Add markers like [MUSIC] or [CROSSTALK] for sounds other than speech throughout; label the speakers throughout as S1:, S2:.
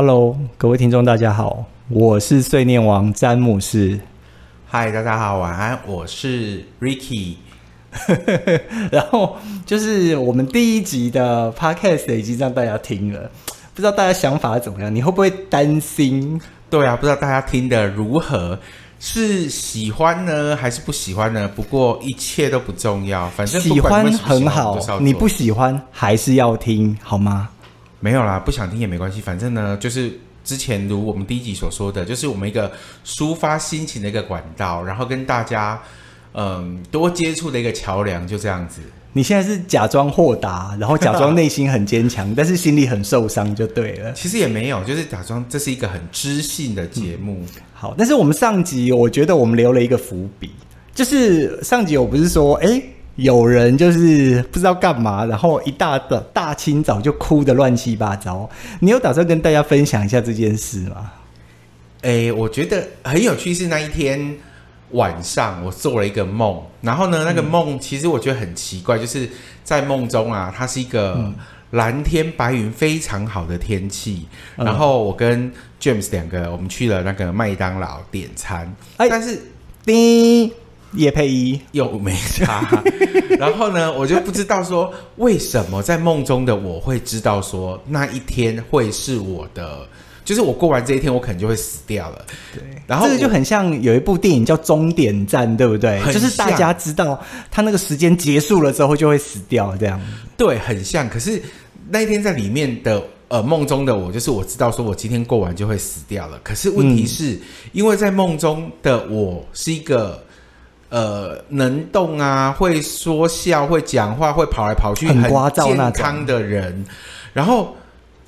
S1: Hello，各位听众，大家好，我是碎念王詹姆士。
S2: 嗨，大家好，晚安，我是 Ricky。[LAUGHS]
S1: 然后就是我们第一集的 Podcast 已经让大家听了，不知道大家想法怎么样？你会不会担心？
S2: 对啊，不知道大家听的如何？是喜欢呢，还是不喜欢呢？不过一切都不重要，反正喜
S1: 欢很好，你不喜欢还是要听，好吗？
S2: 没有啦，不想听也没关系，反正呢，就是之前如我们第一集所说的，就是我们一个抒发心情的一个管道，然后跟大家嗯多接触的一个桥梁，就这样子。
S1: 你现在是假装豁达，然后假装内心很坚强，但是心里很受伤，就对了。[LAUGHS]
S2: 其实也没有，就是假装这是一个很知性的节目。
S1: 嗯，好，但是我们上集我觉得我们留了一个伏笔，就是上集我不是说，哎。有人就是不知道干嘛，然后一大早大清早就哭得乱七八糟。你有打算跟大家分享一下这件事吗？
S2: 诶，我觉得很有趣，是那一天晚上我做了一个梦，然后呢，那个梦其实我觉得很奇怪，就是在梦中啊，它是一个蓝天白云非常好的天气，然后我跟 James 两个我们去了那个麦当劳点餐，但是
S1: 叮。业配一
S2: 又没差，然后呢，我就不知道说为什么在梦中的我会知道说那一天会是我的，就是我过完这一天，我可能就会死掉了。
S1: 对，然后这个就很像有一部电影叫《终点站》，对不对？就是大家知道他那个时间结束了之后就会死掉，这样。
S2: 对，很像。可是那一天在里面的呃梦中的我，就是我知道说我今天过完就会死掉了。可是问题是，嗯、因为在梦中的我是一个。呃，能动啊，会说笑，会讲话，会跑来跑去，很健康的人。然后，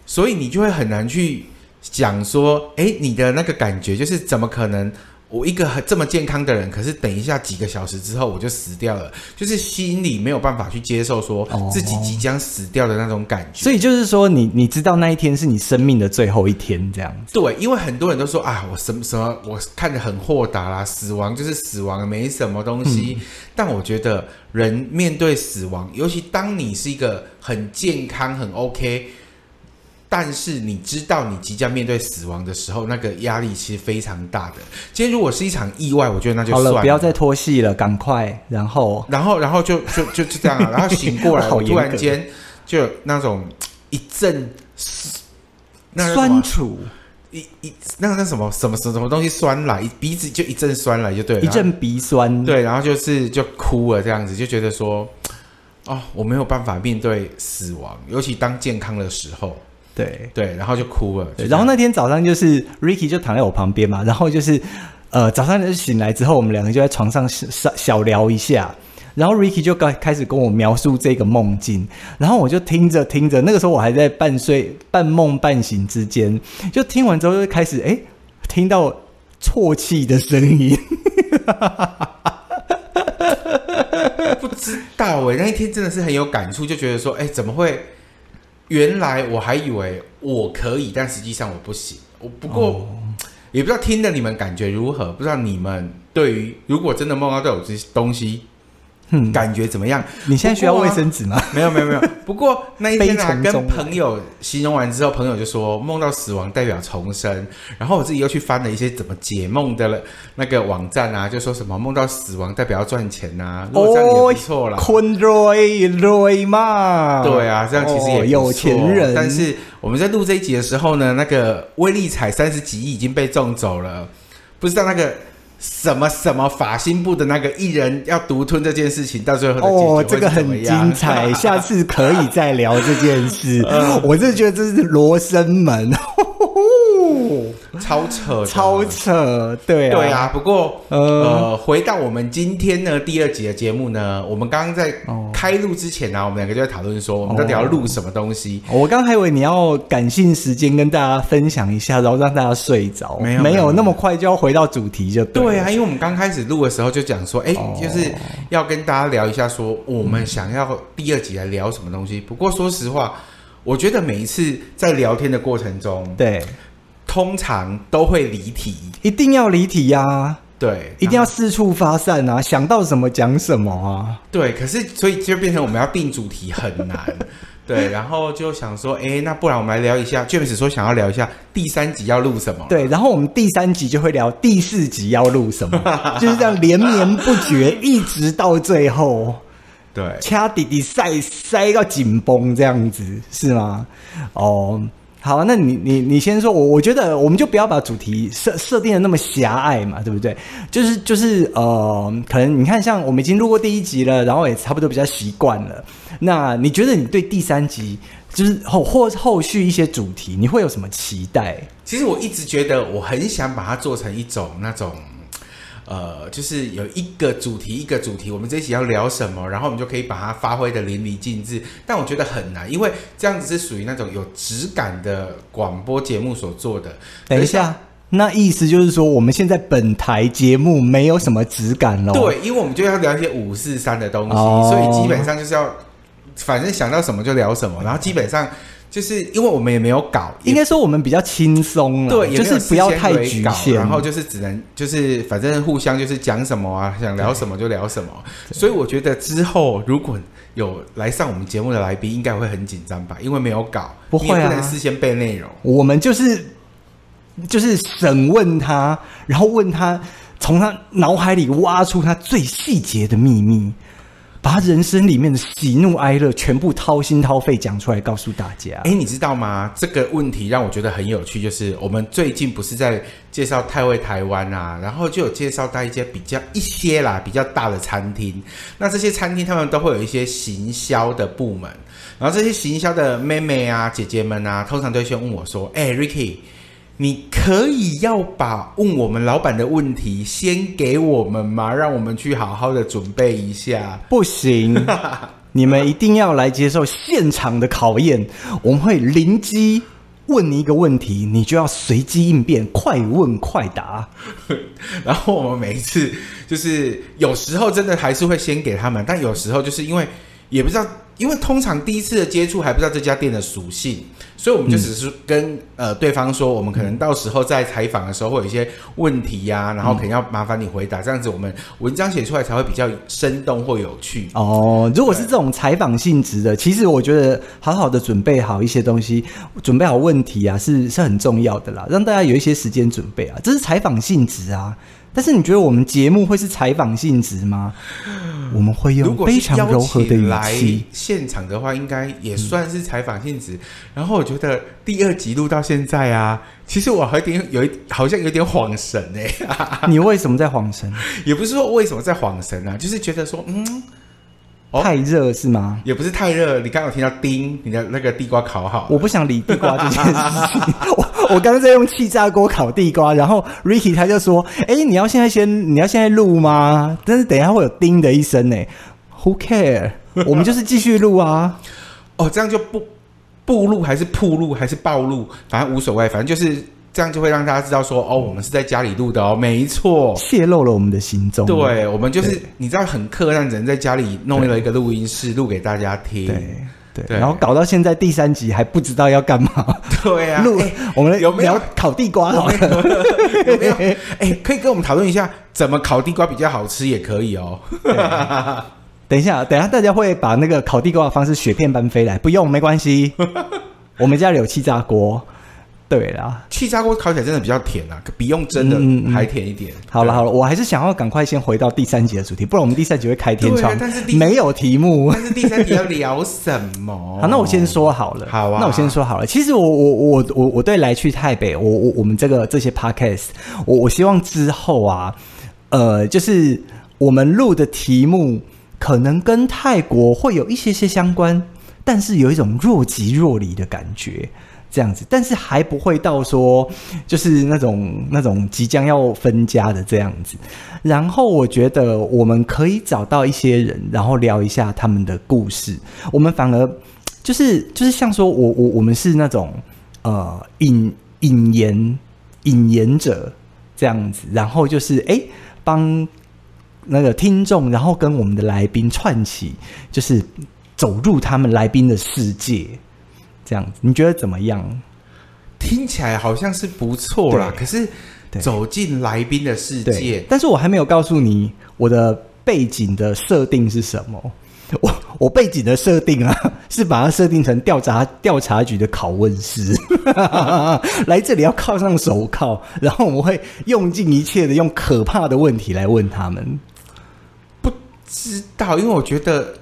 S2: 所以你就会很难去讲说，哎，你的那个感觉就是怎么可能？我一个很这么健康的人，可是等一下几个小时之后我就死掉了，就是心里没有办法去接受说自己即将死掉的那种感觉。
S1: 哦、所以就是说你，你你知道那一天是你生命的最后一天，这样子。
S2: 对，因为很多人都说啊，我什么什么，我看着很豁达啦，死亡就是死亡，没什么东西。嗯、但我觉得人面对死亡，尤其当你是一个很健康、很 OK。但是你知道你即将面对死亡的时候，那个压力其实非常大的。今天如果是一场意外，我觉得那就算了，
S1: 好了，不要再拖戏了，赶快。然后，
S2: 然后，然后就就就就这样了。然后醒过来，[LAUGHS] 我突然间就那种一阵
S1: 酸楚，
S2: 一一那个那什么什么什么东西酸来，鼻子就一阵酸来，就对了，
S1: 一阵鼻酸。
S2: 对，然后就是就哭了，这样子就觉得说，哦，我没有办法面对死亡，尤其当健康的时候。
S1: 对
S2: 对，然后就哭了。
S1: 对，然后那天早上就是 Ricky 就躺在我旁边嘛，然后就是呃早上就醒来之后，我们两个就在床上小小聊一下，然后 Ricky 就开开始跟我描述这个梦境，然后我就听着听着，那个时候我还在半睡半梦半醒之间，就听完之后就开始哎听到啜泣的声音，[LAUGHS]
S2: 不知道哎，那一天真的是很有感触，就觉得说哎怎么会？原来我还以为我可以，但实际上我不行。我不过、哦、也不知道听的你们感觉如何，不知道你们对于如果真的梦到有这种东西。嗯，感觉怎么样？
S1: 你现在需要卫生纸吗？
S2: 啊、[LAUGHS] 没有，没有，没有。[LAUGHS] 不过那一天啊，跟朋友形容完之后，朋友就说梦到死亡代表重生。然后我自己又去翻了一些怎么解梦的了那个网站啊，就说什么梦到死亡代表要赚钱呐、啊。哦，这样也不错啦。
S1: 坤瑞瑞嘛，
S2: 对啊，这样其实也、哦、
S1: 有钱人。
S2: 但是我们在录这一集的时候呢，那个威力彩三十几亿已经被中走了，不知道那个。什么什么法新部的那个艺人要独吞这件事情，到最后的
S1: 哦，这个很精彩，[LAUGHS] 下次可以再聊这件事。嗯、我真觉得这是罗生门。[LAUGHS]
S2: 超扯，
S1: 超扯，对啊，
S2: 对啊。不过，呃，呃，回到我们今天呢第二集的节目呢，我们刚刚在开录之前呢、啊，我们两个就在讨论说，我们到底要录什么东西。
S1: 我刚还以为你要感性时间跟大家分享一下，然后让大家睡着，
S2: 没有，
S1: 没有那么快就要回到主题就对，
S2: 对啊。因为我们刚开始录的时候就讲说，哎，就是要跟大家聊一下，说我们想要第二集来聊什么东西。不过说实话，我觉得每一次在聊天的过程中，
S1: 对。
S2: 通常都会离题，
S1: 一定要离题呀、啊！
S2: 对，
S1: 一定要四处发散啊！想到什么讲什么啊！
S2: 对，可是所以就变成我们要定主题很难。[LAUGHS] 对，然后就想说，哎，那不然我们来聊一下，James 说想要聊一下第三集要录什么？
S1: 对，然后我们第三集就会聊第四集要录什么，[LAUGHS] 就是这样连绵不绝，一直到最后。
S2: 对，
S1: 掐弟弟塞塞到紧绷这样子是吗？哦。好，那你你你先说，我我觉得我们就不要把主题设设定的那么狭隘嘛，对不对？就是就是呃，可能你看，像我们已经录过第一集了，然后也差不多比较习惯了。那你觉得你对第三集就是后或后续一些主题，你会有什么期待？
S2: 其实我一直觉得我很想把它做成一种那种。呃，就是有一个主题，一个主题，我们这一期要聊什么，然后我们就可以把它发挥的淋漓尽致。但我觉得很难，因为这样子是属于那种有质感的广播节目所做的。
S1: 等一下，那意思就是说，我们现在本台节目没有什么质感咯？
S2: 对，因为我们就要聊一些五四三的东西，哦，所以基本上就是要，反正想到什么就聊什么，然后基本上。就是因为我们也没有搞，
S1: 应该说我们比较轻松了，
S2: 对，
S1: 就是不要太局限，
S2: 然后就是只能就是反正互相就是讲什么啊，想聊什么就聊什么。所以我觉得之后如果有来上我们节目的来宾，应该会很紧张吧？因为没有搞，
S1: 不会啊，
S2: 不能事先背内容。
S1: 我们就是就是审问他，然后问他从他脑海里挖出他最细节的秘密。把人生里面的喜怒哀乐全部掏心掏肺讲出来，告诉大家。
S2: 哎，你知道吗？这个问题让我觉得很有趣，就是我们最近不是在介绍泰味台湾啊，然后就有介绍到一些比较一些啦比较大的餐厅。那这些餐厅他们都会有一些行销的部门，然后这些行销的妹妹啊、姐姐们啊，通常都会先问我说：“哎，Ricky。”你可以要把问我们老板的问题先给我们吗？让我们去好好的准备一下。
S1: 不行，[LAUGHS] 你们一定要来接受现场的考验。我们会临机问你一个问题，你就要随机应变，快问快答。[LAUGHS]
S2: 然后我们每一次就是有时候真的还是会先给他们，但有时候就是因为也不知道。因为通常第一次的接触还不知道这家店的属性，所以我们就只是跟、呃对方说，我们可能到时候在采访的时候会有一些问题呀、然后可能要麻烦你回答，这样子我们文章写出来才会比较生动或有趣。
S1: 哦，如果是这种采访性质的，其实我觉得好好的准备好一些东西，准备好问题啊，是是很重要的啦，让大家有一些时间准备啊，这是采访性质啊。但是你觉得我们节目会是采访性质吗？我们会用非常柔和的语气。
S2: 现场的话，应该也算是采访性质。嗯。然后我觉得第二集录到现在啊，其实我还有点有一好像有点恍神哎。[LAUGHS]
S1: 你为什么在恍神？
S2: 也不是说为什么在恍神啊，就是觉得说嗯。
S1: 哦、太热是吗？
S2: 也不是太热。你刚刚有听到叮，你的那个地瓜烤好。
S1: 我不想理地瓜这件事情。[LAUGHS] 我我刚刚在用气炸锅烤地瓜，然后 Ricky 他就说：“哎、欸，你要现在先，你要现在录吗？但是等一下会有叮的一声呢。Who care？我们就是继续录啊。[LAUGHS]
S2: 哦，这样就不不录还是铺录还是暴露，反正无所谓，反正就是。”这样就会让大家知道说哦，我们是在家里录的哦，没错，
S1: 泄露了我们的行踪。
S2: 对，我们就是你知道很客让人在家里弄了一个录音室录给大家听。
S1: 对对，对，然后搞到现在第三集还不知道要干嘛。
S2: 对啊，
S1: 录、欸、我们有没有烤地瓜？有没有？
S2: 哎、欸，可以跟我们讨论一下怎么烤地瓜比较好吃，也可以哦。
S1: 等一下，等一下，大家会把那个烤地瓜的方式雪片般飞来，不用，没关系，我们家里有气炸锅。对啦，
S2: 气炸锅烤起来真的比较甜啊，比用蒸的还甜一点。好
S1: 了好了，我还是想要赶快先回到第三集的主题，不然我们第三集会开天窗。但是没有题目。
S2: 但是第三集要聊什么？[LAUGHS]
S1: 好，那我先说好了。
S2: 好啊，
S1: 那我先说好了。其实我我我我我对来去泰北，我我我们这个这些 podcast，我我希望之后啊，呃，就是我们录的题目可能跟泰国会有一些些相关，但是有一种若即若离的感觉。这样子，但是还不会到说，就是那种那种即将要分家的这样子。然后我觉得我们可以找到一些人，然后聊一下他们的故事。我们反而就是就是像说我我我们是那种呃引引言引言者这样子，然后就是哎帮那个听众，然后跟我们的来宾串起，就是走入他们来宾的世界。这样子，你觉得怎么样？
S2: 听起来好像是不错啦。可是走进来宾的世界，
S1: 但是我还没有告诉你我的背景的设定是什么。[LAUGHS] 我我背景的设定啊，[LAUGHS] 是把它设定成调查调查局的拷问室，[LAUGHS] 来这里要铐上手铐，然后我们会用尽一切的用可怕的问题来问他们。
S2: 不知道，因为我觉得。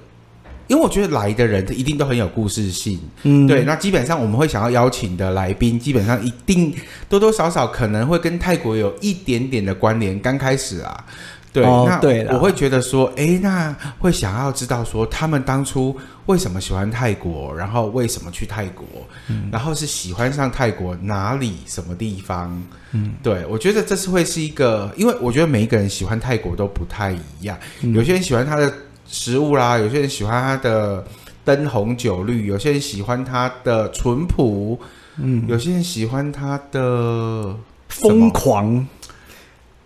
S2: 因为我觉得来的人，他一定都很有故事性，嗯，对。那基本上我们会想要邀请的来宾，基本上一定多多少少可能会跟泰国有一点点的关联。刚开始啊，对，哦、那对，我会觉得说，哎，那会想要知道说，他们当初为什么喜欢泰国，然后为什么去泰国，嗯、然后是喜欢上泰国哪里什么地方？嗯，对，我觉得这是会是一个，因为我觉得每一个人喜欢泰国都不太一样，嗯、有些人喜欢他的。食物啦，有些人喜欢它的灯红酒绿，有些人喜欢它的淳朴，嗯，有些人喜欢它的
S1: 疯狂，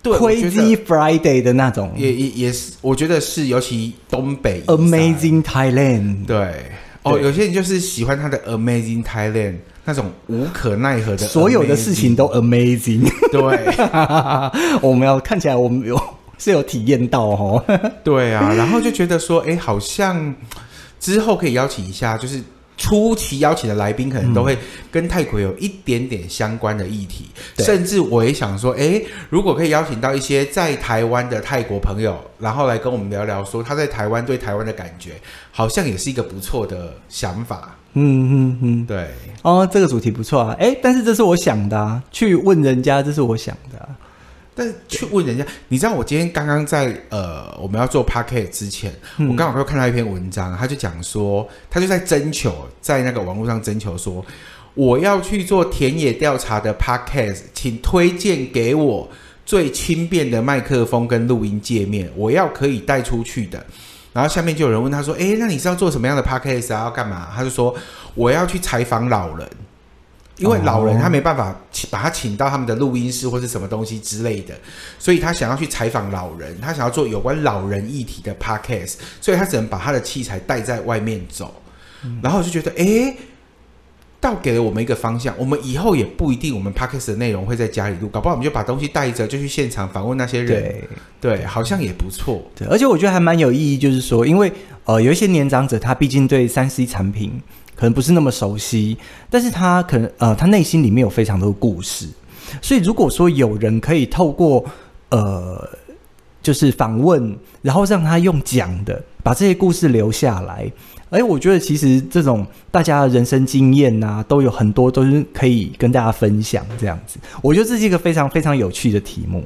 S1: 对，Crazy Friday 的那种，
S2: 也也也是，我觉得是，尤其东北
S1: ，Amazing Thailand，
S2: 对，哦，有些人就是喜欢他的 Amazing Thailand 那种无可奈何的，
S1: 所有的事情都 Amazing，
S2: 对，[LAUGHS]
S1: 我们要看起来我们有。是有体验到哦，[LAUGHS]
S2: 对啊，然后就觉得说，哎，好像之后可以邀请一下，就是初期邀请的来宾，可能都会跟泰国有一点点相关的议题，嗯、甚至我也想说，哎，如果可以邀请到一些在台湾的泰国朋友，然后来跟我们聊聊，说他在台湾对台湾的感觉，好像也是一个不错的想法。嗯
S1: 嗯嗯，
S2: 对，
S1: 哦，这个主题不错啊，哎，但是这是我想的啊，去问人家，这是我想的啊。
S2: 但是去问人家，你知道我今天刚刚在呃我们要做 Podcast 之前，嗯、我刚好又看到一篇文章，他就讲说，他就在征求，在那个网络上征求说，我要去做田野调查的 Podcast，请推荐给我最轻便的麦克风跟录音界面，我要可以带出去的。然后下面就有人问他说，诶，那你是要做什么样的 Podcast 啊？要干嘛？他就说，我要去采访老人。因为老人他没办法请把他请到他们的录音室或是什么东西之类的，所以他想要去采访老人，他想要做有关老人议题的 podcast，所以他只能把他的器材带在外面走。嗯、然后我就觉得，哎，倒给了我们一个方向。我们以后也不一定，我们 podcast 的内容会在家里录，搞不好我们就把东西带着，就去现场访问那些人。对，对，好像也不错。
S1: 对，而且我觉得还蛮有意义，就是说，因为呃，有一些年长者，他毕竟对三 C 产品。可能不是那么熟悉，但是他可能呃，他内心里面有非常多的故事，所以如果说有人可以透过呃，就是访问，然后让他用讲的把这些故事留下来，哎，我觉得其实这种大家的人生经验呐、啊，都有很多都是可以跟大家分享这样子，我觉得这是一个非常非常有趣的题目。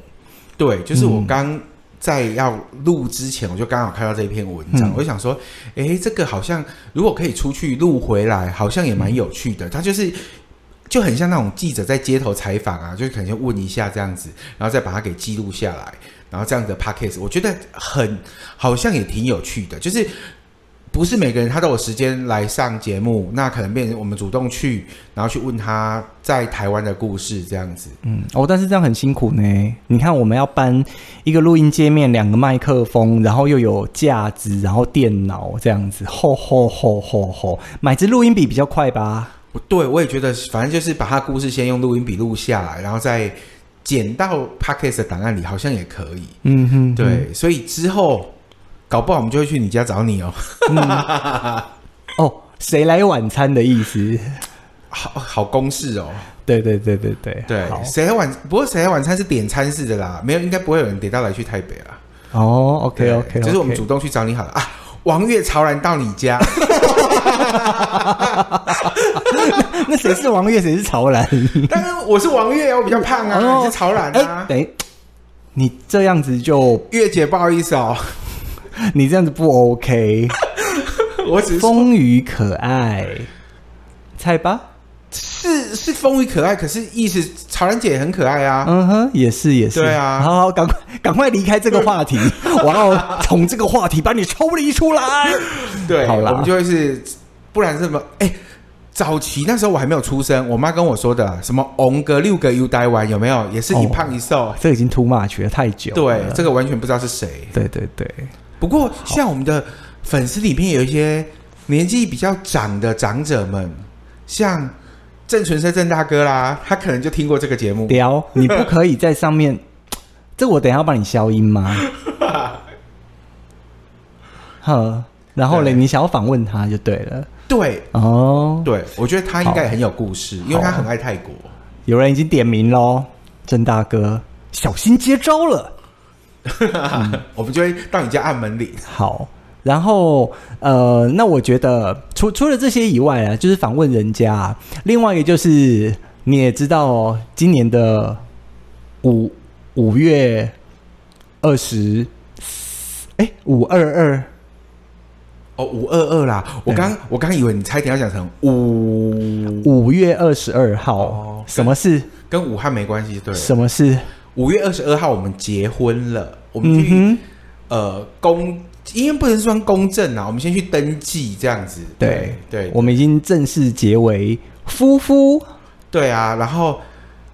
S2: 对，就是我刚。嗯在要录之前，我就刚好看到这篇文章，嗯、我就想说，哎，这个好像如果可以出去录回来，好像也蛮有趣的。它就是就很像那种记者在街头采访啊，就可能先问一下这样子，然后再把它给记录下来，然后这样的 podcast，我觉得很好像也挺有趣的，就是。不是每个人他都有时间来上节目，那可能变成我们主动去，然后去问他在台湾的故事这样子。
S1: 嗯，哦，但是这样很辛苦呢。你看，我们要搬一个录音界面，两个麦克风，然后又有架子，然后电脑这样子，吼吼吼吼吼，买支录音笔比较快吧？
S2: 不对，我也觉得，反正就是把他故事先用录音笔录下来，然后再剪到 Podcast 的档案里，好像也可以。嗯哼，对，所以之后。搞不好我们就会去你家找你哦。嗯、
S1: 哦，谁来晚餐的意思？
S2: 好好公式哦。
S1: 对对对对对
S2: 对。谁来晚？不过谁来晚餐是点餐式的啦，没有，应该不会有人点到来去台北啦。
S1: 哦，OK OK，
S2: 就是我们主动去找你好了啊。王月潮岚到你家。[LAUGHS]
S1: 那谁是王月？谁是潮岚？
S2: 当然我是王月，我比较胖啊。哦、你是潮岚啊？
S1: 等你这样子就
S2: 月姐不好意思哦。[LAUGHS]
S1: 你这样子不 OK，[LAUGHS]
S2: 我只是
S1: 风雨可爱，猜吧，
S2: 是是风雨可爱，可是意思曹然姐也很可爱啊，
S1: 嗯哼，也是也是，
S2: 对啊，
S1: 好好赶快赶快离开这个话题，[LAUGHS] 我要从这个话题把你抽离出来，
S2: 对，好了，我们就会是，不然这么哎，早期那时候我还没有出生，我妈跟我说的什么翁哥六个 U 台湾有没有，也是一胖一瘦，
S1: 哦、这已经 too much 了，太久了，
S2: 对，这个完全不知道是谁，
S1: 对对对。
S2: 不过，像我们的粉丝里面有一些年纪比较长的长者们，像郑纯生郑大哥啦，他可能就听过这个节目。
S1: 屌，你不可以 [LAUGHS] 在上面，这我等一下要帮你消音吗？[LAUGHS] 呵，然后嘞，你想要访问他就对了。
S2: 对
S1: 哦，
S2: 对，我觉得他应该也很有故事，因为他很爱泰国。
S1: 有人已经点名喽，郑大哥，小心接招了。
S2: 嗯、[LAUGHS] 我们就会到你家按门铃。
S1: 好，然后呃，那我觉得除除了这些以外啊，就是访问人家，另外一个就是你也知道，今年的五五月二十，哎，五二二，
S2: 哦，五二二啦。我刚我刚以为你差一点要讲成五
S1: 五月二十二号，哦、什么事？
S2: 跟武汉没关系，对？
S1: 什么事？
S2: 五月二十二号我们结婚了，我们去、嗯、呃公，因为不能算公证啊，我们先去登记这样子。对对，
S1: 我们已经正式结为夫妇。
S2: 对啊，然后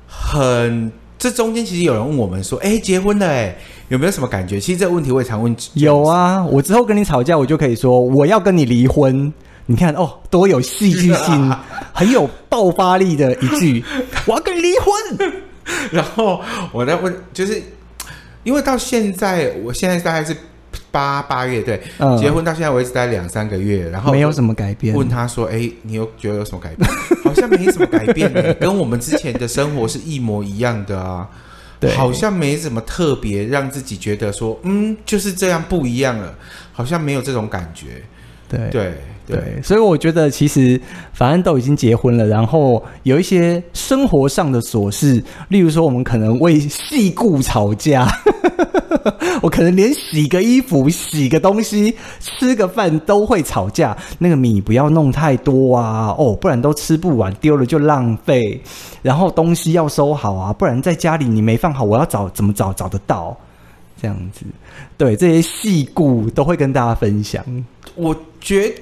S2: 很这中间其实有人问我们说，哎，结婚了哎，有没有什么感觉？其实这个问题我也常问。
S1: 有啊，我之后跟你吵架，我就可以说我要跟你离婚。你看哦，多有戏剧性，啊、[LAUGHS] 很有爆发力的一句，我要跟你离婚。[LAUGHS]
S2: 然后我在问，就是因为到现在，我现在大概是八八月对，嗯、结婚到现在为止大概两三个月，然后
S1: 没有什么改变。
S2: 问他说：“哎，你有觉得有什么改变？[LAUGHS] 好像没什么改变呢，跟我们之前的生活是一模一样的啊。对，好像没什么特别让自己觉得说，嗯，就是这样不一样了，好像没有这种感觉。
S1: 对对。对”，所以我觉得其实反正都已经结婚了，然后有一些生活上的琐事，例如说我们可能为细故吵架，[LAUGHS] 我可能连洗个衣服、洗个东西、吃个饭都会吵架。那个米不要弄太多啊，哦，不然都吃不完，丢了就浪费。然后东西要收好啊，不然在家里你没放好，我要找怎么找找得到？这样子，对，这些细故都会跟大家分享。
S2: 我觉得。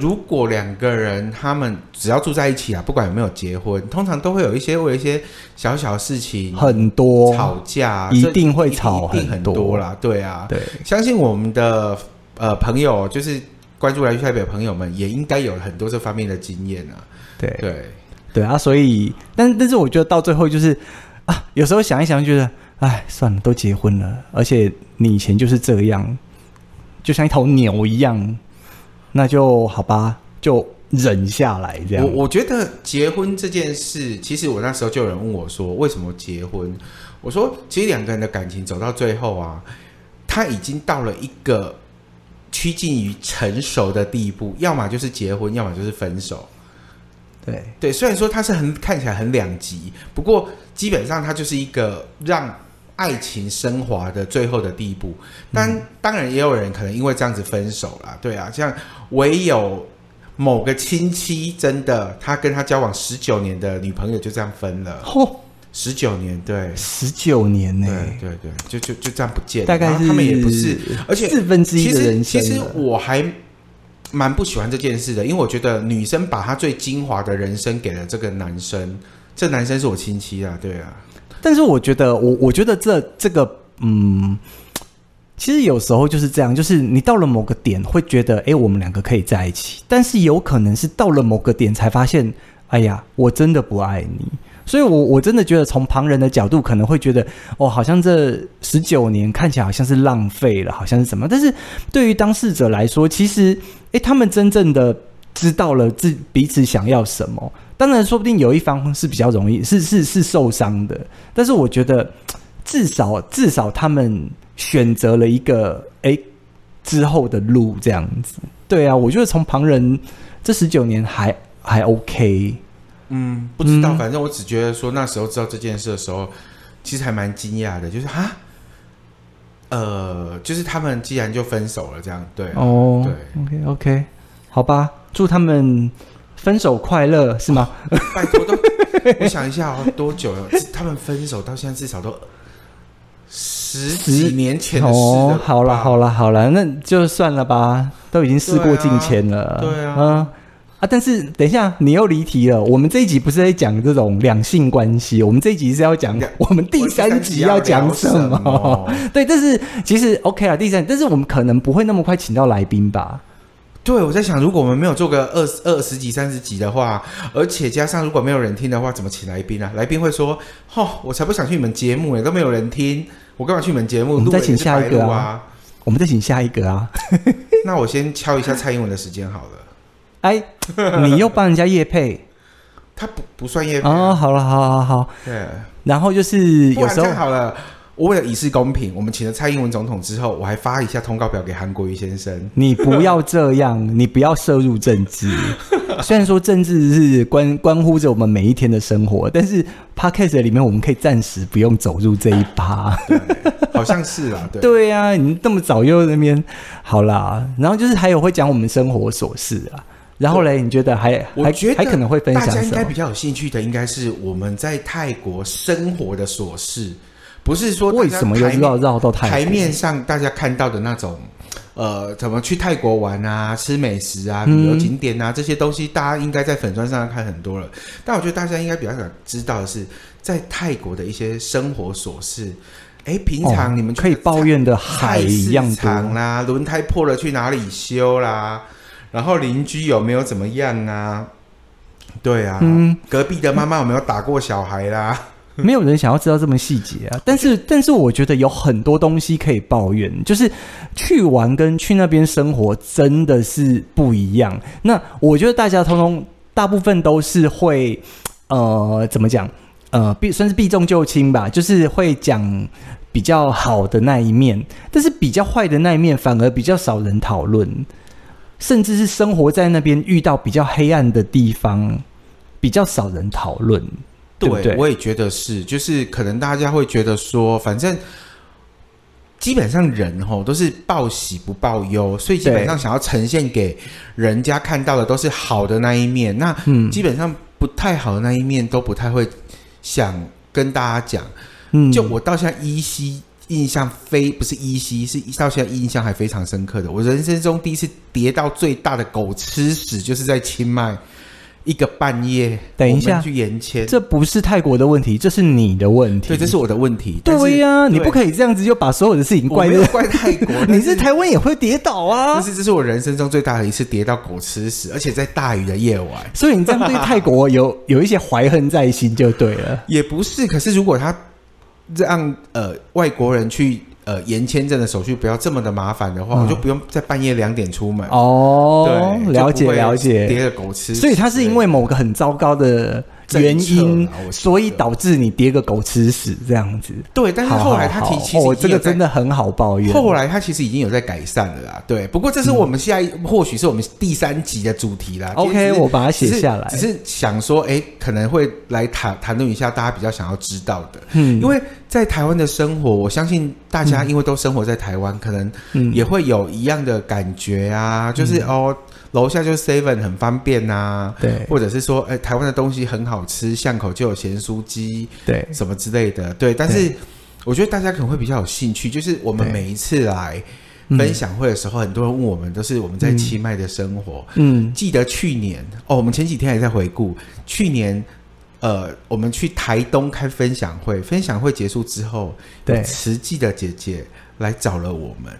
S2: 如果两个人他们只要住在一起啊，不管有没有结婚，通常都会有一些为一些小小事情
S1: 很多
S2: 吵架，
S1: 一定会吵，
S2: 一定很多啦。对啊，
S1: 对，
S2: 相信我们的呃朋友，就是关注来去台北的朋友们，也应该有很多这方面的经验啊。
S1: 对
S2: 对
S1: 对啊，所以，但但是我觉得到最后就是啊，有时候想一想，觉得哎，算了，都结婚了，而且你以前就是这样，就像一头牛一样。那就好吧，就忍下来这样。
S2: 我我觉得结婚这件事，其实我那时候就有人问我说，为什么结婚？我说，其实两个人的感情走到最后啊，他已经到了一个趋近于成熟的地步，要么就是结婚，要么就是分手。
S1: 对
S2: 对，虽然说他是很看起来很两极，不过基本上他就是一个让。爱情升华的最后的地步，但、嗯、当然也有人可能因为这样子分手了，对啊，像唯有某个亲戚真的，他跟他交往十九年的女朋友就这样分了，嚯，十九年，对，
S1: 十九年呢、
S2: 欸，对对对，就就就这样不见了，
S1: 大概是
S2: 他们也不是，而且
S1: 四分之一的人生
S2: 其实，其实我还蛮不喜欢这件事的，因为我觉得女生把她最精华的人生给了这个男生，这男生是我亲戚啊，对啊。
S1: 但是我觉得，我我觉得这这个，嗯，其实有时候就是这样，就是你到了某个点，会觉得，哎，我们两个可以在一起，但是有可能是到了某个点才发现，哎呀，我真的不爱你。所以我，我真的觉得，从旁人的角度，可能会觉得，哦，好像这十九年看起来好像是浪费了，好像是什么。但是对于当事者来说，其实，哎，他们真正的知道了自彼此想要什么。当然，说不定有一方是比较容易，是是是受伤的。但是我觉得，[TSK] 至少至少他们选择了一个哎之后的路，这样子。对啊，我觉得从旁人这十九年还还 OK。
S2: 嗯，不知道，反正我只觉得说那时候知道这件事的时候，其实还蛮惊讶的，就是哈，呃，就是他们既然就分手了，这样对
S1: 哦，
S2: 对
S1: ，OK OK，好吧，祝他们。分手快乐是吗？
S2: 哦、拜托都，[LAUGHS] 我想一下哦，多久了？他们分手到现在至少都十几年前的事了。哦，
S1: 好了好了好了，那就算了吧，都已经事过境迁了。
S2: 对啊，
S1: 嗯啊，但是等一下，你又离题了。我们这一集不是在讲这种两性关系，我们这一集是要讲我们第三集要讲什么？什么 [LAUGHS] 对，但是其实 OK 啊，第三，但是我们可能不会那么快请到来宾吧。
S2: 对，我在想，如果我们没有做个二十二十集、三十集的话，而且加上如果没有人听的话，怎么请来宾啊？来宾会说：“哦，我才不想去你们节目诶，都没有人听，我干嘛去你们节目？”
S1: 我们再请下一个啊！我们再请下一个啊！[LAUGHS] [LAUGHS]
S2: 那我先敲一下蔡英文的时间好了。
S1: 哎，你又帮人家业配，[LAUGHS]
S2: 他不不算业配
S1: 哦。好了，好好好，
S2: 对。
S1: 然后就是有时候
S2: 好了。我为了以示公平，我们请了蔡英文总统之后，我还发一下通告表给韩国瑜先生。
S1: 你不要这样，[LAUGHS] 你不要涉入政治。虽然说政治是关关乎着我们每一天的生活，但是 Podcast 里面我们可以暂时不用走入这一趴。
S2: 好像是啊，[LAUGHS] 对。
S1: 对呀、啊，你这么早又那边好啦，然后就是还有会讲我们生活琐事啊。然后嘞，你觉得还还觉得还可能会分享？大
S2: 家应该比较有兴趣的，应该是我们在泰国生活的琐事。不是说
S1: 为什么又绕绕到
S2: 台面上大家看到的那种，呃，怎么去泰国玩啊，吃美食啊，旅游景点啊、嗯、这些东西，大家应该在粉砖上看很多了。但我觉得大家应该比较想知道的是，在泰国的一些生活琐事。哎，平常你们
S1: 可以抱怨的海一样长
S2: 啦，轮胎破了去哪里修啦？然后邻居有没有怎么样啊？对啊，嗯、隔壁的妈妈有没有打过小孩啦？[LAUGHS]
S1: 没有人想要知道这么细节啊，但是但是我觉得有很多东西可以抱怨，就是去玩跟去那边生活真的是不一样。那我觉得大家通通大部分都是会呃怎么讲呃避算是避重就轻吧，就是会讲比较好的那一面，但是比较坏的那一面反而比较少人讨论，甚至是生活在那边遇到比较黑暗的地方比较少人讨论。对，
S2: 我也觉得是，就是可能大家会觉得说，反正基本上人吼都是报喜不报忧，所以基本上想要呈现给人家看到的都是好的那一面。那嗯，基本上不太好的那一面都不太会想跟大家讲。嗯，就我到现在依稀印象非不是依稀，是到现在印象还非常深刻的。我人生中第一次跌到最大的狗吃屎，就是在清迈。一个半夜，
S1: 等一下
S2: 去延签，
S1: 这不是泰国的问题，这是你的问题。
S2: 对，这是我的问题。
S1: 对呀、啊，你不可以这样子就把所有的事情怪
S2: 怪泰国。[LAUGHS]
S1: 你是台湾也会跌倒啊！
S2: 但是这是我人生中最大的一次跌到狗吃屎，而且在大雨的夜晚。
S1: 所以你这样对泰国有 [LAUGHS] 有一些怀恨在心就对了。
S2: 也不是，可是如果他让呃外国人去。呃，延签证的手续不要这么的麻烦的话，嗯、我就不用在半夜两点出门
S1: 哦。对，了解了解，
S2: 跌个狗吃。
S1: 所以他是因为某个很糟糕的原因，所以导致你跌个狗吃屎这样子。
S2: 对，但是后来他提起，
S1: 哦，这个真的很好抱怨。
S2: 后来他其实已经有在改善了啦。对，不过这是我们下一，嗯、或许是我们第三集的主题啦。
S1: OK，我把它写下来
S2: 只，只是想说，哎，可能会来谈谈论一下大家比较想要知道的。嗯，因为在台湾的生活，我相信大家因为都生活在台湾，嗯、可能也会有一样的感觉啊，嗯、就是哦。楼下就是 Seven 很方便呐、啊，
S1: 对，
S2: 或者是说，哎、欸，台湾的东西很好吃，巷口就有咸酥鸡，
S1: 对，
S2: 什么之类的，对。但是我觉得大家可能会比较有兴趣，就是我们每一次来分享会的时候，很多人问我们，都是我们在清迈的生活。嗯，记得去年哦，我们前几天还在回顾去年，呃，我们去台东开分享会，分享会结束之后，对，慈济的姐姐来找了我们。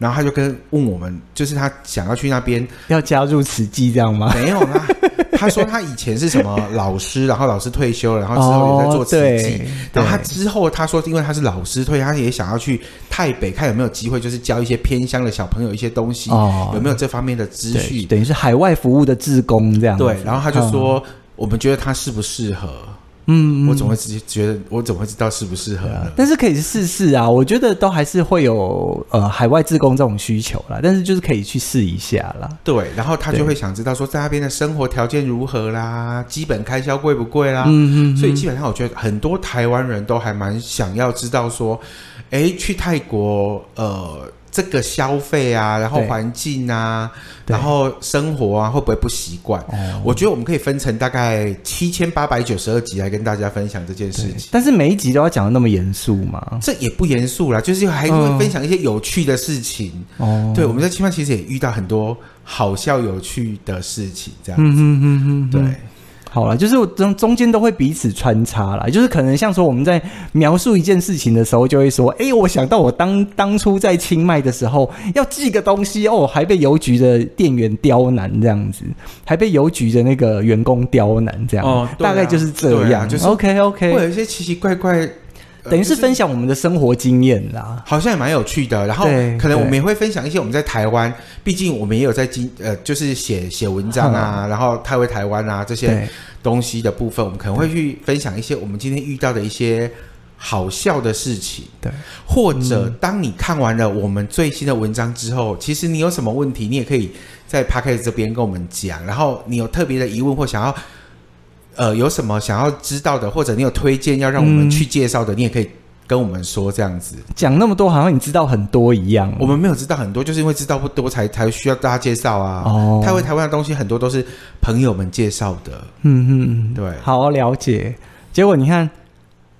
S2: 然后他就跟问我们，就是他想要去那边
S1: 要加入慈济这样吗？
S2: 没有啊，他说他以前是什么老师，然后老师退休了，然后之后也在做慈济。然后他之后他说，因为他是老师退，他也想要去台北看有没有机会，就是教一些偏乡的小朋友一些东西，哦、有没有这方面的资讯？
S1: 等于是海外服务的志工这样。
S2: 对，然后他就说，嗯、我们觉得他适不适合？嗯，我总会自己觉得，我怎么会知道适不适合呢？
S1: 但是可以试试啊，我觉得都还是会有呃海外志工这种需求啦，但是就是可以去试一下啦。
S2: 对，然后他就会想知道说，在那边的生活条件如何啦，基本开销贵不贵啦？嗯嗯。所以基本上，我觉得很多台湾人都还蛮想要知道说，哎，去泰国呃。这个消费啊，然后环境啊，然后生活啊，会不会不习惯？哦，我觉得我们可以分成大概七千八百九十二集来跟大家分享这件事情。
S1: 但是每一集都要讲的那么严肃吗？
S2: 这也不严肃啦，就是还会分享一些有趣的事情。哦，对，我们在清迈其实也遇到很多好笑有趣的事情，这样子。嗯嗯嗯嗯，对。
S1: 好了，就是中中间都会彼此穿插啦，就是可能像说我们在描述一件事情的时候，就会说，哎、欸，我想到我当当初在清迈的时候，要寄个东西哦，还被邮局的店员刁难这样子，还被邮局的那个员工刁难这样，哦，大概就是这样，啊、就是 OK OK，
S2: 会有一些奇奇怪怪
S1: 等于是分享我们的生活经验啦，
S2: 好像也蛮有趣的。然后可能我们也会分享一些我们在台湾，毕竟我们也有在经呃，就是写写文章啊，然后太回台湾啊这些东西的部分，我们可能会去分享一些我们今天遇到的一些好笑的事情。对，或者当你看完了我们最新的文章之后，其实你有什么问题，你也可以在 Podcast 这边跟我们讲。然后你有特别的疑问或想要。呃，有什么想要知道的，或者你有推荐要让我们去介绍的，嗯、你也可以跟我们说。这样子
S1: 讲那么多，好像你知道很多一样。
S2: 我们没有知道很多，就是因为知道不多才，才才需要大家介绍啊。哦，台湾台湾的东西很多都是朋友们介绍的。嗯嗯，对，
S1: 好了解。结果你看，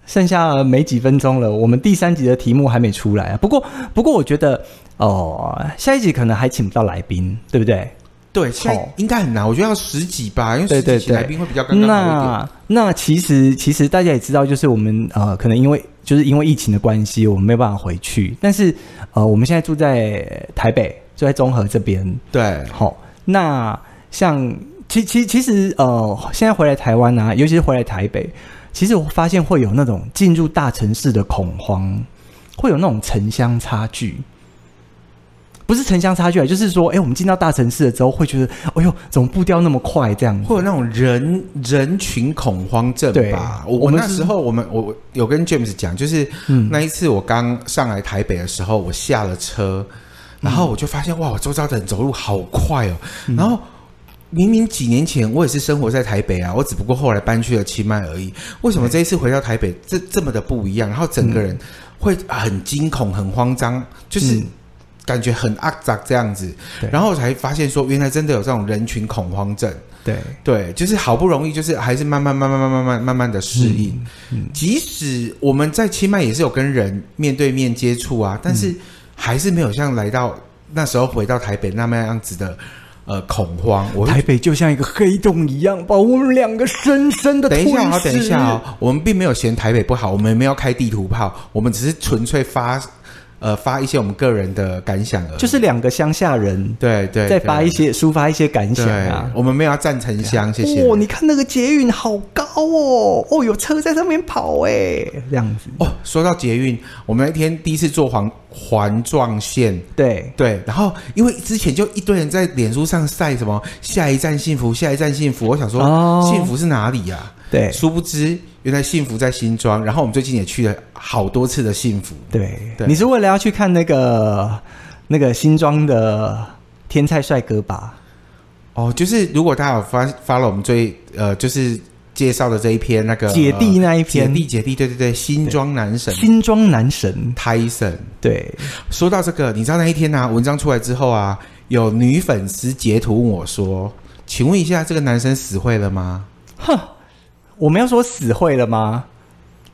S1: 剩下没几分钟了，我们第三集的题目还没出来啊。不过不过，我觉得哦，下一集可能还请不到来宾，对不对？
S2: 对，现在应该很难，我觉得要十几吧，因为十几来宾会比较尴尬。
S1: 那那其实其实大家也知道，就是我们呃，可能因为就是因为疫情的关系，我们没有办法回去。但是呃，我们现在住在台北，住在中和这边。
S2: 对，
S1: 好。那像其其其实呃，现在回来台湾啊，尤其是回来台北，其实我发现会有那种进入大城市的恐慌，会有那种城乡差距。不是城乡差距啊，就是说，哎、欸，我们进到大城市了之后，会觉得，哎呦，怎么步调那么快？这样，
S2: 会有那种人人群恐慌症吧？我我那时候，我们我有跟 James 讲，就是那一次我刚上来台北的时候，我下了车，然后我就发现，哇，我周遭的人走路好快哦。然后明明几年前我也是生活在台北啊，我只不过后来搬去了清迈而已。为什么这一次回到台北，这这么的不一样？然后整个人会很惊恐、很慌张，就是。感觉很阿杂这样子，然后才发现说，原来真的有这种人群恐慌症。对对，就是好不容易，就是还是慢慢慢慢慢慢慢慢慢的适应。嗯嗯、即使我们在清迈也是有跟人面对面接触啊，但是还是没有像来到那时候回到台北那么样子的呃恐慌。我
S1: 台北就像一个黑洞一样，把我们两个深深的。
S2: 等一下啊，等一下啊，我们并没有嫌台北不好，我们也没有开地图炮，我们只是纯粹发。呃，发一些我们个人的感想而已，
S1: 就是两个乡下人，
S2: 对对，
S1: 再发一些抒发一些感想啊。
S2: 我们没有要赞城乡，谢谢。
S1: 哦，你看那个捷运好高哦，哦，有车在上面跑哎，这样子。
S2: 哦，说到捷运，我们那天第一次坐环环状线，
S1: 对
S2: 对，然后因为之前就一堆人在脸书上晒什么下一站幸福，下一站幸福，我想说，哦，幸福是哪里呀？
S1: 对，
S2: 殊不知。原来幸福在新庄，然后我们最近也去了好多次的幸福。
S1: 对，对你是为了要去看那个那个新庄的天菜帅哥吧？
S2: 哦，就是如果大家有发发了我们最呃，就是介绍的这一篇那个
S1: 姐弟那一篇，
S2: 姐弟姐弟，对对对，新庄男神，
S1: 新庄男神
S2: Tyson。
S1: 对，
S2: 说到这个，你知道那一天呢、啊，文章出来之后啊，有女粉丝截图问我说：“请问一下，这个男生死会了吗？”哼。
S1: 我们要说死会了吗？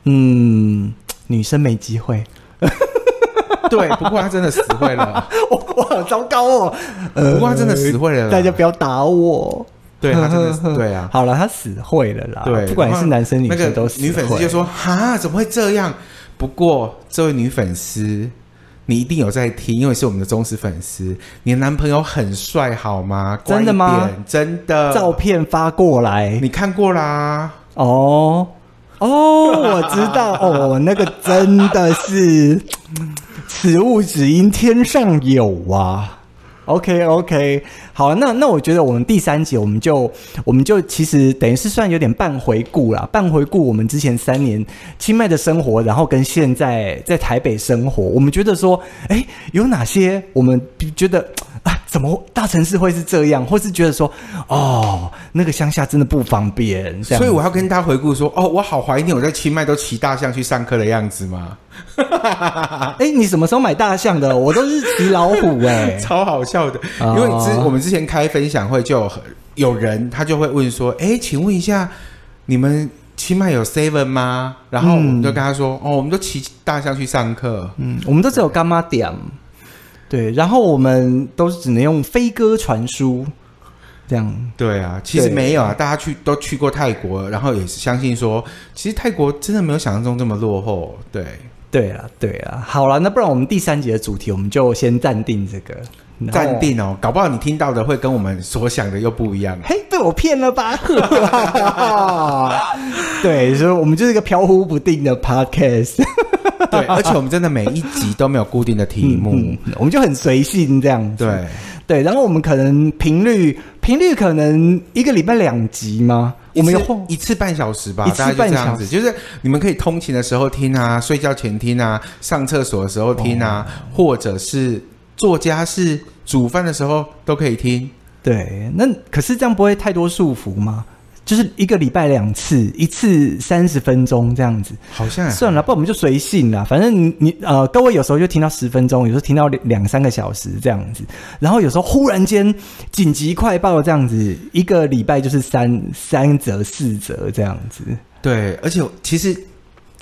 S1: 嗯，女生没机会。[LAUGHS]
S2: 对，不过他真的死会了。[LAUGHS]
S1: 我我好糟糕哦。
S2: 不过他真的死会了，呃。
S1: 大家不要打我。
S2: 对，他真的是 [LAUGHS] 对啊。
S1: 好了，他死会了啦。对，不管是男生女生都死会。
S2: 女粉丝就说：“哈，怎么会这样？”不过这位女粉丝，你一定有在听，因为是我们的忠实粉丝。你的男朋友很帅，好吗？
S1: 真的吗？
S2: 真的。
S1: 照片发过来，
S2: 你看过啦。
S1: 哦哦，我知道哦，那个真的是，此物只应天上有啊。OK OK，好，那那我觉得我们第三集我们就我们就其实等于是算有点半回顾啦，半回顾我们之前三年清迈的生活，然后跟现在在台北生活，我们觉得说，哎，有哪些我们觉得。啊，怎么大城市会是这样？或是觉得说，哦，那个乡下真的不方便，
S2: 所以我要跟大家回顾说，哦，我好怀念我在清迈都骑大象去上课的样子吗？
S1: 哎，你什么时候买大象的？我都是骑老虎哎、欸，[LAUGHS]
S2: 超好笑的。因为之我们之前开分享会，就有有人他就会问说，哎，请问一下，你们清迈有 seven 吗？然后我们就跟他说，嗯、哦，我们都骑大象去上课，
S1: 嗯，我们都只有柑仔店。对，然后我们都只能用飞鸽传书，这样。
S2: 对啊，其实没有啊，大家去都去过泰国，然后也是相信说，其实泰国真的没有想象中这么落后。对，
S1: 对啊，对啊。好了，那不然我们第三集的主题，我们就先暂定这个。
S2: 暂定哦，搞不好你听到的会跟我们所想的又不一样。
S1: 嘿，被我骗了吧？[LAUGHS] 对，所以我们就是一个飘忽不定的 podcast。[LAUGHS]
S2: 对，而且我们真的每一集都没有固定的题目，
S1: 嗯嗯、我们就很随性这样子。
S2: 对
S1: 对，然后我们可能频率频率可能一个礼拜两集吗？我们有
S2: 一次半小时吧，
S1: 一次半小时，
S2: 就是你们可以通勤的时候听啊，睡觉前听啊，上厕所的时候听啊，哦、或者是做家事、煮饭的时候都可以听。
S1: 对，那可是这样不会太多束缚吗？就是一个礼拜两次，一次三十分钟这样子，
S2: 好像
S1: 算了，不我们就随性啦。反正你呃，各位有时候就听到十分钟，有时候听到两两三个小时这样子，然后有时候忽然间紧急快报这样子，一个礼拜就是三三折四折这样子。
S2: 对，而且其实。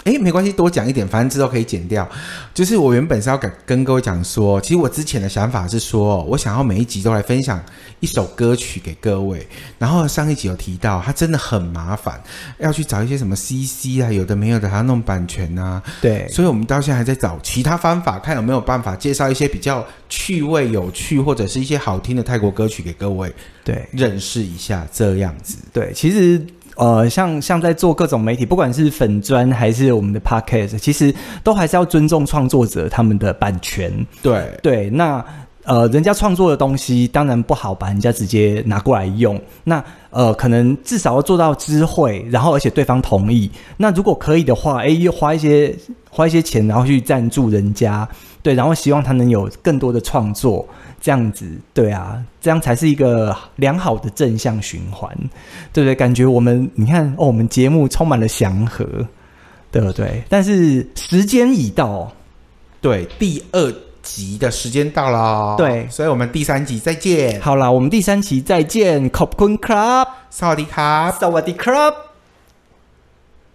S2: 哎，没关系，多讲一点，反正之后可以剪掉。就是我原本是要跟跟各位讲说，其实我之前的想法是说，我想要每一集都来分享一首歌曲给各位。然后上一集有提到，它真的很麻烦，要去找一些什么 CC 啊，有的没有的，还要弄版权啊。
S1: 对，
S2: 所以我们到现在还在找其他方法，看有没有办法介绍一些比较趣味、有趣或者是一些好听的泰国歌曲给各位，
S1: 对，
S2: 认识一下这样子。
S1: 对，其实。呃，像像在做各种媒体，不管是粉砖还是我们的 podcast，其实都还是要尊重创作者他们的版权。
S2: 对
S1: 对，那呃，人家创作的东西当然不好把人家直接拿过来用。那呃，可能至少要做到知会，然后而且对方同意。那如果可以的话，哎，又花一些花一些钱，然后去赞助人家，对，然后希望他能有更多的创作。这样子，对啊，这样才是一个良好的正向循环，对不对？感觉我们，你看哦，我们节目充满了祥和，对不对？但是时间已到，
S2: 对，第二集的时间到了，
S1: 对，
S2: 所以我们第三集再见。
S1: 好啦，我们第三集再见 Kun Club，
S2: 萨瓦迪卡，
S1: 萨瓦迪卡。